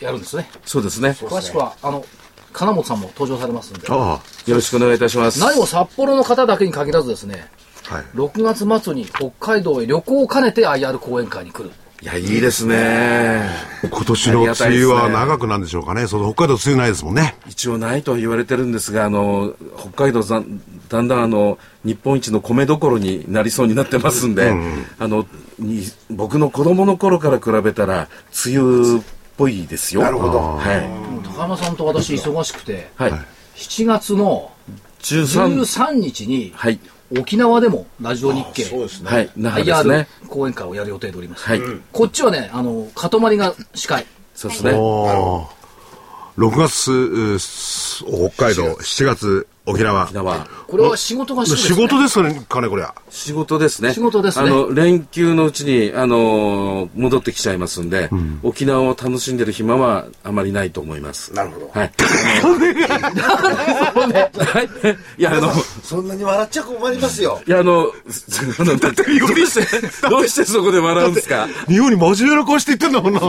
やるんですね。そうですね。詳しくは、あの、金本さんも登場されますんで。あよろしくお願いいたします。何も札幌の方だけに限らずですね、あ。はい。6月末に北海道へ旅行を兼ねて IR 講演会に来る。いや、いいですね。今年の梅雨は長くなんでしょうかね。その北海道梅雨ないですもんね。一応ないとは言われてるんですが、あの、北海道ざんだんだんあの、日本一の米どころになりそうになってますんで、あの、に僕の子供の頃から比べたら、梅雨っぽいですよ。なるほどはい。高山さんと私忙しくて、はい。7月の13、13日に、はい。沖縄でもラジオ日経、そうですね。はい。IR ね。講演会をやる予定でおります。はい。こっちはね、あの、かとまりが司会。そうですね。おー6月、北海道、7月、沖縄。沖縄。これは仕事が仕事ですかね、これは。仕事ですね。仕事ですねあの、連休のうちに、あのー戻ってきちゃいますんで、沖縄を楽しんでる暇はあまりないと思います。なるほど。はい。はい。いや、あの、そんなに笑っちゃ困りますよ。いや、あの、あの、だって、どうして、どうしてそこで笑うんですか？日本に真面目な顔して言ってんだもんな。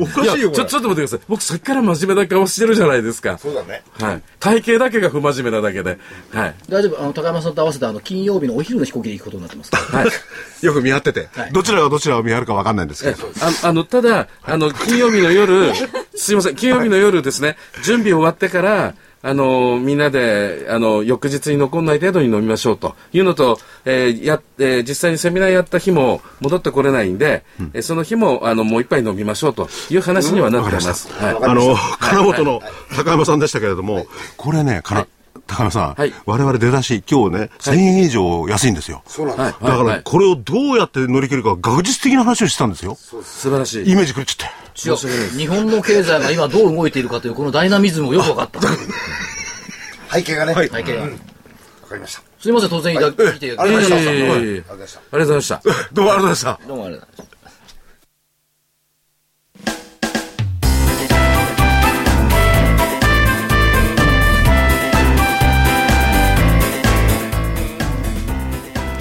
おかしいよ、これちょ、ちょっと待ってください。僕さっきから真面目な顔してるじゃないですか。そうだね。はい。体型だけが不真面目なだけで。はい。大丈夫？あの、高山さんと合わせて、あの、金曜日のお昼の飛行機で行くことになってますか？ら。はい。よく見張っててはい。どちらがどちらを見張るか分かんないんですけど。ああの、ただ、あの、金曜日の夜、すいません、金曜日の夜ですね、準備終わってから、あの、みんなで、あの、翌日に残んない程度に飲みましょうというのと、えーや、えー実際にセミナーやった日も戻ってこれないんで、えーその日も、あの、もう一杯飲みましょうという話にはなってます。はい。あの、金本の高山さんでしたけれども、これね、かな高山さんはい、我々出だし、今日ね、1000円以上安いんですよ。そうなんです。はい。だかはい、ら、これをどうやって乗り切るか、学術的な話をしてたんですよ。素晴らしい。イメージ狂っちゃって。違う。日本の経済が今どう動いているかという、このダイナミズムをよく分かった。背景がね。はい背景が。わかりました。すいません、突然いただいて。ありがとうございました。いえいえいえありがとうございました。ありがとうございました。どうもありがとうございました。どうもありがとうございます。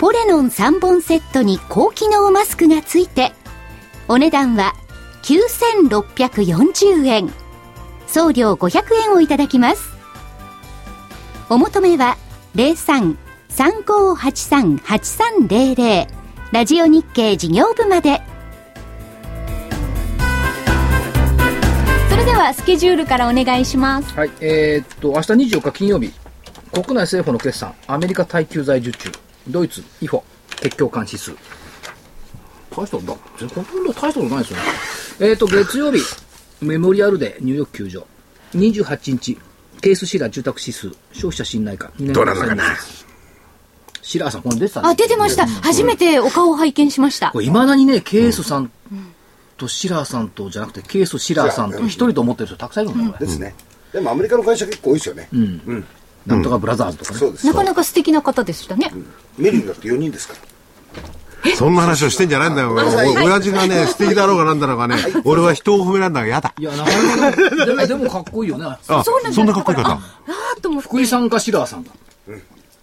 ポレノン3本セットに高機能マスクがついて、お値段は9640円。送料500円をいただきます。お求めは03-3583-8300ラジオ日経事業部まで。それではスケジュールからお願いします。はい、えーっと、明日24日金曜日、国内政府の決算、アメリカ耐久財受注、ドイツ、イフォ、鉄橋監視数。大したことだ、ほとんど大したことないですよね。えーっと、月曜日、メモリアルデー、ニューヨーク球場。28日、ケースシラー住宅指数、消費者信頼感、2年どうなるのかなシラーさん、これ出てたんあ、出てました。初めてお顔を拝見しましたこ。れ、いまだにね、ケースさんとシラーさんとじゃなくて、ケースシラーさんと一人と思ってる人たくさんいるんだよ、これ。ですね。でもアメリカの会社結構多いですよね。なんとかブラザーズとかね。そうです。なかなか素敵な方でしたね。メリルだって4人ですから。そんな話をしてんじゃないんだよ。お親父がね、素敵だろうがなんだろうがね、俺は人を褒められるのが嫌だ。いや、なかなか、でも、かっこいいよね。あ、そんなかっこいい方。あーっと思って。福井さんかシラーさんか。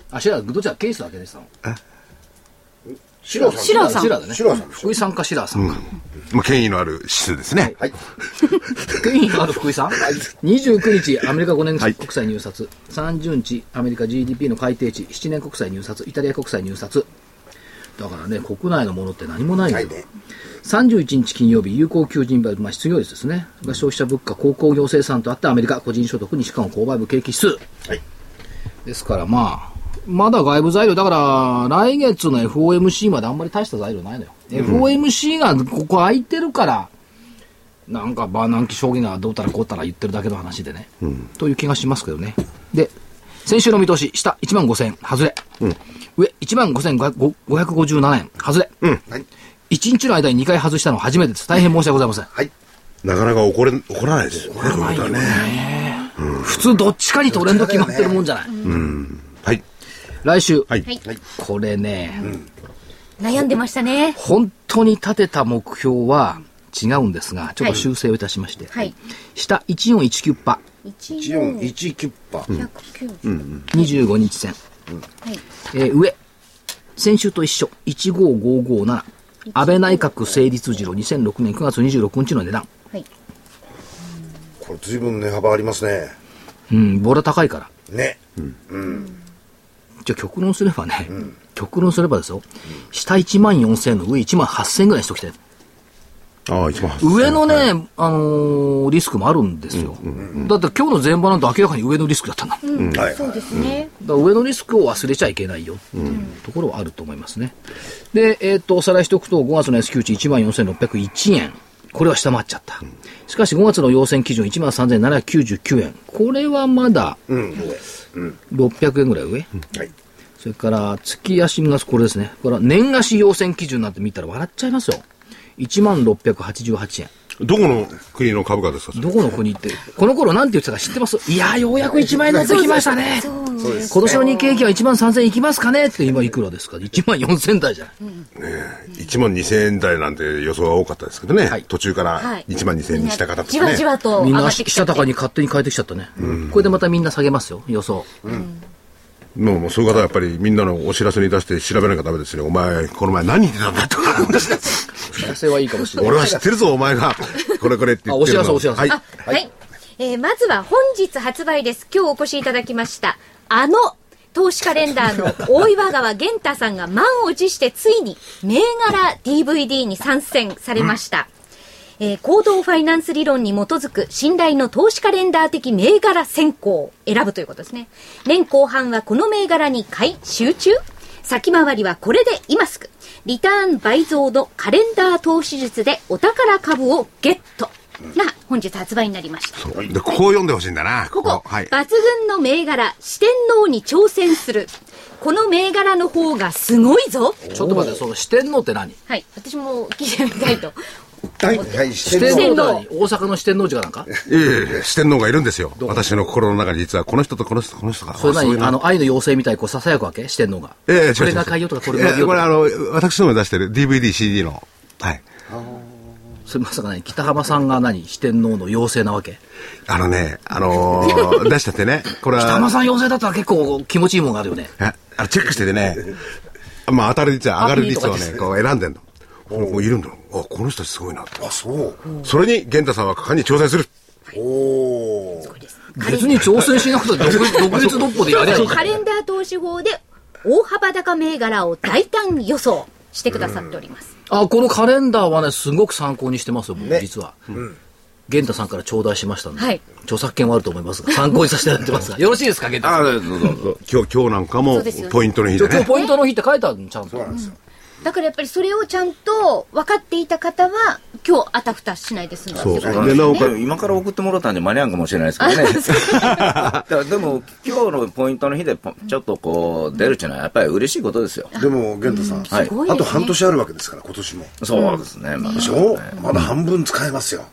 あ、シラー、どちらケースだけでしたの？シラーさん。シラーさんシラーだね。シラーさん福井さんかシラーさんか。まあ、権威のある指数ですね。はい。福井のある福井さん ?29 日、アメリカ5年はい国債入札。30日、アメリカ GDP の改定値。7年国債入札。イタリア国債入札。だからね、国内のものって何もないんだよ。ね31日金曜日、有効求人倍、まあ、失業率ですね。が消費者物価、高工業生産とあってアメリカ個人所得にしかも購買部景気指数。はい。ですからまあ、まだ外部材料、だから来月の FOMC まであんまり大した材料ないのよ。FOMC がここ空いてるから、なんかバーナンキ将棋がどうたらこうたら言ってるだけの話でね。という気がしますけどね。で、先週の見通し、下1万5000円、外れ。上1万5557円、外れ。はい。1日の間に2回外したのは初めてです。大変申し訳ございません。はい。なかなか怒れ、怒らないですよね。こういうことはね。普通どっちかにトレンド決まってるもんじゃない。はい。来週、はい。はい。これね、悩んでましたね。本当に立てた目標は違うんですが、ちょっと修正をいたしまして、はい。下1419パ、1419キュッパ。190。25日線、はい。えー上、先週と一緒、15557、安倍内閣成立時の2006年9月26日の値段。はい。これ随分値幅ありますね。うん、ボラ高いから。ね。じゃあ極論すればね、極論すればですよ、下1万4000の上1万8000ぐらいにしときたい。ああ、一番上のね、あのーリスクもあるんですよ。だって今日の前場なんて明らかに上のリスクだったんだ。だかはい。そうですね。ら上のリスクを忘れちゃいけないよっていうところはあると思いますね。で、えっ、と、おさらいしておくと、5月の S q 値1万4601円。これは下回っちゃった。しかし5月の要請基準1万3799円。これはまだうん。600円ぐらい上？はい。それから、月足がこれですね。これは年足要請基準なんて見たら笑っちゃいますよ。1万688円。どこの国の株価ですか？どこの国って、この頃なんて言ってたか知ってます？いやー、ようやく1万円乗ってきましたね。そうです。今年の日経平均は1万3000円いきますかね？って今いくらですか ?1 万4000台じゃない？1万2000円台なんて予想が多かったですけどね。はい途中からはい1万2000円にした方とじかね。わじわとみんな上がってきちゃってしたたかに勝手に変えてきちゃったね。これでまたみんな下げますよ、予想。もうもうそういう方はやっぱりみんなのお知らせに出して調べなきゃダメですね。お前、この前何言ってたんだとか。知らせはいいかもしれない。俺は知ってるぞ、お前が。これこれって言ってるの。あお知らせお知らせはい。あ、はい。えーまずは本日発売です。今日お越しいただきました。あの、投資カレンダーの大岩川源太さんが満を持してついに銘柄 DVD に参戦されました。えー行動ファイナンス理論に基づく信頼の投資カレンダー的銘柄選考を選ぶということですね。年後半はこの銘柄に買い集中先回りはこれで今すぐ。リターン倍増のカレンダー投資術でお宝株をゲット。が本日発売になりました。そうで、ここを読んでほしいんだな。ここ、はい。抜群の銘柄、四天王に挑戦する。この銘柄の方がすごいぞ。ちょっと待って、その四天王って何？はい。私も聞いてみたいと。はい。はい。四四天天王。大阪の四天王寺かなんか？いえいえ、四天王がいるんですよ。私の心の中に実はこの人とこの人とこの人が。それ何？あの、愛の妖精みたいにこう囁くわけ？四天王が。ええ、これが買いようとか、これがえ買いようとか。えこれあの、私の目指してる DVD、CD の。はい。それまさか何？北浜さんが何？四天王の妖精なわけ？あのね、あのー 出したってね、これは。北浜さん妖精だったら結構気持ちいいもんがあるよね。えあのチェックしててね、まあ当たる率は上がる率をね、こう選んでんの。こういるんだあ、この人すごいなと。あ、そう。それに、玄太さんは果敢に挑戦する。おー。別に挑戦しなくて独立 独立独歩でやればいいカレンダー投資法で大幅高銘柄を大胆予想してくださっております。あ、このカレンダーはね、すごく参考にしてますよ、実は。玄太さんから頂戴しましたので、はい著作権はあると思いますが、参考にさせていただいてますが、よろしいですか、玄太さん。あどうぞどうぞ。今日、今日なんかもポイントの日でね。今日ポイントの日って書いてあるの、ちゃんと。そうなんですよ。だからやっぱりそれをちゃんと分かっていた方は今日あたふたしないで済むそうってことでなおかね今から送ってもらったんで間に合うかもしれないですけどね。でも、今日のポイントの日でポちょっとこう出るっていうのはやっぱり嬉しいことですよ。でも、玄太さん。ねあと半年あるわけですから、今年も。そうですね。まあでしょ？まだ半分使えますよ。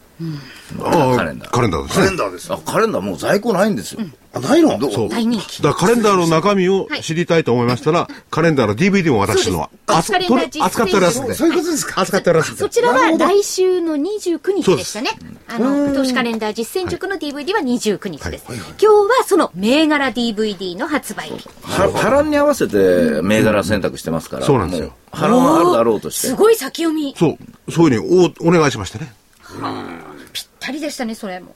ああカレンダーカレンダーですカね。レンダーですあカレンダーもう在庫ないんですよ。あないの？そう。大人気。だからカレンダーの中身を知りたいと思いましたら、カレンダーの DVD も私のはそうですカレンダー実践扱ってあるらしいそういうことですか？扱ってあるらしいそちらは来週の29日でしたね。あうんの、投資カレンダー実践塾の DVD は29日です。今日はその銘柄 DVD の発売日。は波乱に合わせて銘柄選択してますから。そうなんですよもう波乱はあるだろうとして。すごい先読み。そう。そういうふうにおお願いしましてね。ぴったりでしたね、それも。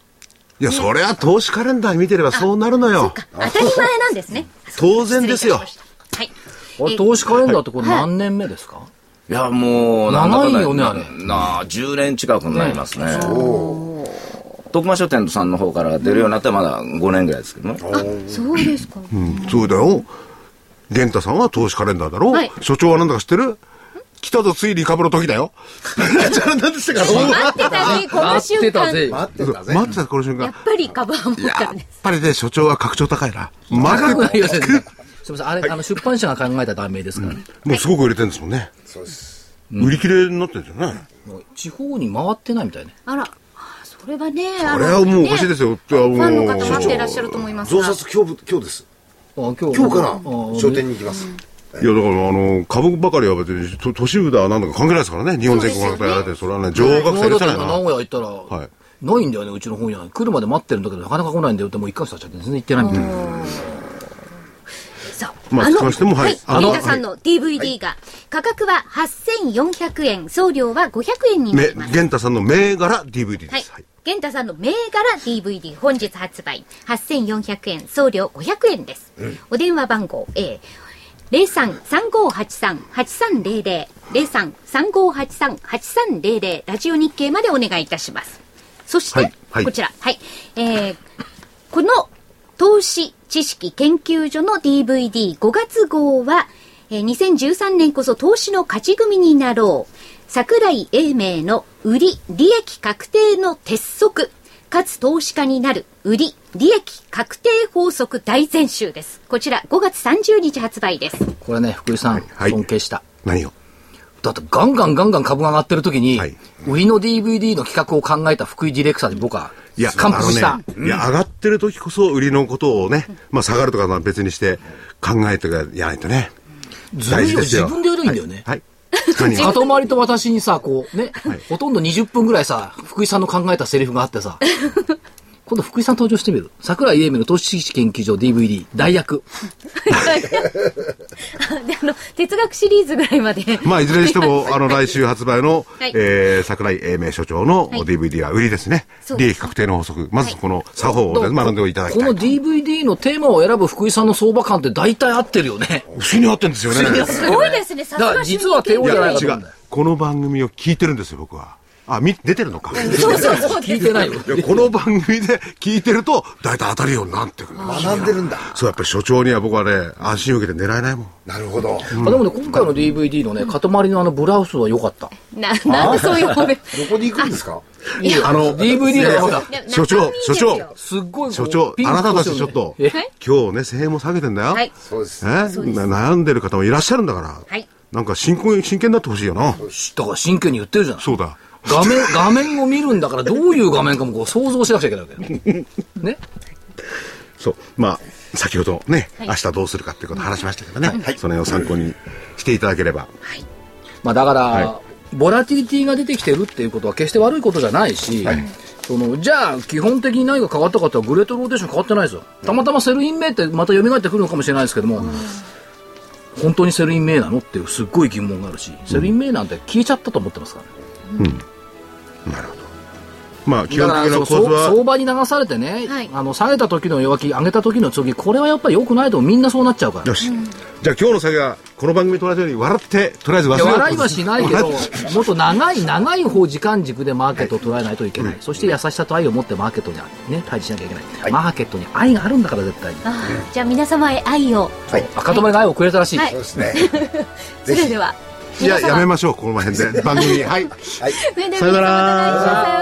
いや、そりゃ投資カレンダー見てればそうなるのよ。か当たり前なんですね。当然ですよはい。あれ投資カレンダーってこれ何年目ですか、いや、もう、長いよねあれななあ、10年近くになりますね。徳間書店さんの方から出るようになってまだ5年ぐらいですけどね。そうですか。うん、そうだよ。玄太さんは投資カレンダーだろ、はい所長はなんだか知ってる？来たぞついに株の時だよ。じゃあ何でしたか待ってたぜ、この待っ瞬間。てたぜ。待ってたぜ待ってたこの瞬間やっ。ぱり株は持っやったんです。ぱりね、所長は格調高いな。待高くないよ。すみません、あれ、あの、出版社が考えた題名ですから。もうすごく売れてるんですもんね。そうです売り切れになってるんですよね。もう地方に回ってないみたいね。あら、あそれはね、あれはもうおかしいですよ。ねファンのもう方待ってらっしゃると思いますが。増刷今日今日ですあ今日今日からあ商店に行きますいや、だから、あの、株ばかりは別に、と都市部だなんだか関係ないですからね。日本全国の方やられて、それはね、上学生でしたねな。古屋行ったら、はいないんだよね、うちの本屋。来るまで待ってるんだけど、なかなか来ないんだよって、もう1ヶ月経っちゃって全然行ってないみたいな。まあつきましてもはいあの皆さんの DVD が、価格は8400円、送料は500円になめります。玄太さんの銘柄 DVD ではいす。はい。。玄太さんの銘柄 DVD 本日発売8400円送料500円です。お電話番号 A 03-3583-8300 03-3583-8300ラジオ日経までお願いいたします。そして、はいはいこちら、はい。えー、この投資知識研究所の DVD5 月号は、えー2013年こそ投資の勝ち組になろう。桜井英明の売り利益確定の鉄則。かつ投資家になる売り利益確定法則大全集です。こちら5月30日発売です。これね、福井さん、はい尊敬した。何を？だってガンガンガンガン株が上がってる時に、はい売りの DVD の企画を考えた福井ディレクターに僕はいや、感服した。あのね、いや、上がってる時こそ売りのことをね、まあ下がるとかは別にして考えてやらないとね。ずるいよ、自分でやるんだよね。はい。何が？塊と私にさ、こうね、ほとんど20分ぐらいさ、福井さんの考えたセリフがあってさ、今度福井さん登場してみる？桜井英明の投資知識研究所 DVD、代役。で、あの、哲学シリーズぐらいまで。まあ、いずれにしても、あの、来週発売の、はいえー、桜井英明所長のはい DVD は売りですね。そうです利益確定の法則。まずこの作法をね学んでいただきこのたい。DVD のテーマを選ぶ福井さんの相場感って大体合ってるよね。不思議に合ってるんですよね。すごいですね、さすだからが実は帝王いや、じゃない。この番組を聞いてるんですよ、僕は。あ、み、出てるのか。そうそうそう聞いてないよ。いやこの番組で聞いてると、大体当たるようになってくる。学んでるんだそう、やっぱり所長には僕はね、安心を受けて狙えないもん。なるほどあでもね、今回の DVD のね、塊のあのブラウスは良かった。な、なんでそういう褒め。どこに行くんですか？あの、DVD の。所長、所長、すっごい所長、あなたたちちょっとえ、今日ね、1000円も下げてんだよ。はい。そうですえ？な悩んでる方もいらっしゃるんだから。はいなんか真剣、真剣になってほしいよな。だから真剣に言ってるじゃん。そうだ。画面、画面を見るんだからどういう画面かもこう想像しなくちゃいけないわけよ。ね。そう。まあ、先ほどね、明日どうするかっていうことを話しましたけどね。その辺を参考にしていただければ。まあだから、はボラティリティが出てきてるっていうことは決して悪いことじゃないし、そのじゃあ基本的に何が変わったかってグレートローテーション変わってないですよ。たまたま Sell in May ってまた蘇ってくるのかもしれないですけども、本当に Sell in May なのっていうすっごい疑問があるし、 Sell in May なんて消えちゃったと思ってますからね。なるほど。まあ、基本的な相場に流されてね、はいあの下げた時の弱気、上げた時の強気、これはやっぱり良くないとみんなそうなっちゃうから。よし。じゃあ今日の下げは、この番組と同じように笑って、とりあえず忘れ笑いはしないけど、もっと長い長い方時間軸でマーケットを捉えないといけない。そして優しさと愛を持ってマーケットにね、対峙しなきゃいけない。マーケットに愛があるんだから絶対に。じゃあ皆様へ愛を。赤友が愛をくれたらしい。はいそうですね それでは。いややめましょうこの辺で。番組。はい、はい、さよなら。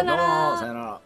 さよなら。